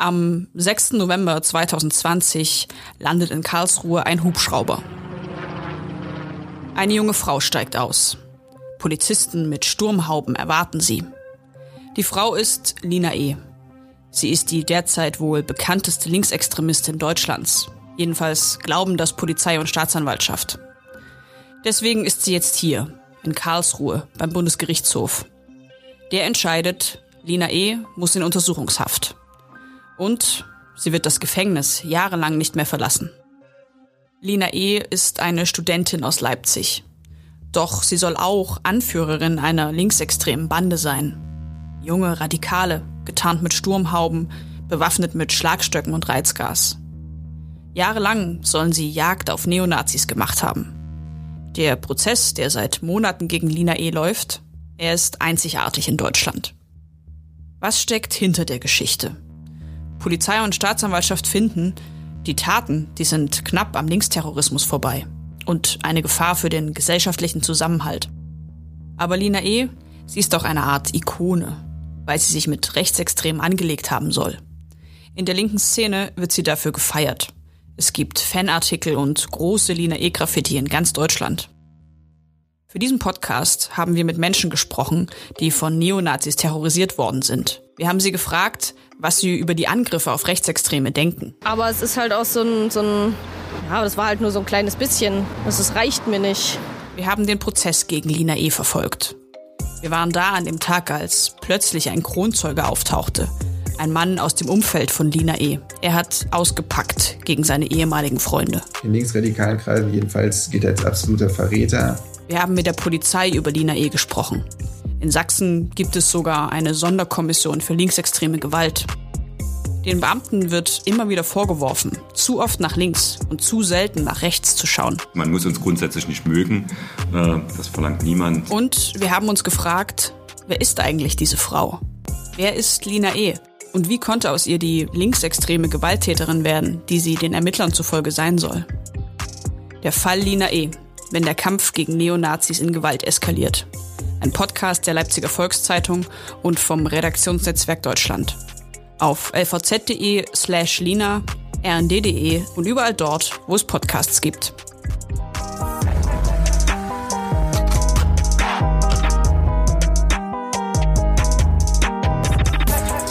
Am 6. November 2020 landet in Karlsruhe ein Hubschrauber. Eine junge Frau steigt aus. Polizisten mit Sturmhauben erwarten sie. Die Frau ist Lina E. Sie ist die derzeit wohl bekannteste Linksextremistin Deutschlands. Jedenfalls glauben das Polizei und Staatsanwaltschaft. Deswegen ist sie jetzt hier, in Karlsruhe, beim Bundesgerichtshof. Der entscheidet, Lina E. muss in Untersuchungshaft. Und sie wird das Gefängnis jahrelang nicht mehr verlassen. Lina E. ist eine Studentin aus Leipzig. Doch sie soll auch Anführerin einer linksextremen Bande sein. Junge Radikale, getarnt mit Sturmhauben, bewaffnet mit Schlagstöcken und Reizgas. Jahrelang sollen sie Jagd auf Neonazis gemacht haben. Der Prozess, der seit Monaten gegen Lina E. läuft, er ist einzigartig in Deutschland. Was steckt hinter der Geschichte? Polizei und Staatsanwaltschaft finden, die Taten, die sind knapp am Linksterrorismus vorbei und eine Gefahr für den gesellschaftlichen Zusammenhalt. Aber Lina E., sie ist doch eine Art Ikone, weil sie sich mit Rechtsextremen angelegt haben soll. In der linken Szene wird sie dafür gefeiert. Es gibt Fanartikel und große Lina E-Graffiti in ganz Deutschland. Für diesen Podcast haben wir mit Menschen gesprochen, die von Neonazis terrorisiert worden sind. Wir haben sie gefragt, was sie über die Angriffe auf Rechtsextreme denken. Aber es ist halt auch so ein, so ein ja, das war halt nur so ein kleines bisschen. Das, das reicht mir nicht. Wir haben den Prozess gegen Lina E. verfolgt. Wir waren da an dem Tag, als plötzlich ein Kronzeuge auftauchte. Ein Mann aus dem Umfeld von Lina E. Er hat ausgepackt gegen seine ehemaligen Freunde. In linksradikalen Kreisen jedenfalls geht er als absoluter Verräter. Wir haben mit der Polizei über Lina E. gesprochen. In Sachsen gibt es sogar eine Sonderkommission für linksextreme Gewalt. Den Beamten wird immer wieder vorgeworfen, zu oft nach links und zu selten nach rechts zu schauen. Man muss uns grundsätzlich nicht mögen, äh, das verlangt niemand. Und wir haben uns gefragt, wer ist eigentlich diese Frau? Wer ist Lina E.? Und wie konnte aus ihr die linksextreme Gewalttäterin werden, die sie den Ermittlern zufolge sein soll? Der Fall Lina E wenn der Kampf gegen Neonazis in Gewalt eskaliert. Ein Podcast der Leipziger Volkszeitung und vom Redaktionsnetzwerk Deutschland. Auf lvz.de slash lina, rnd.de und überall dort, wo es Podcasts gibt.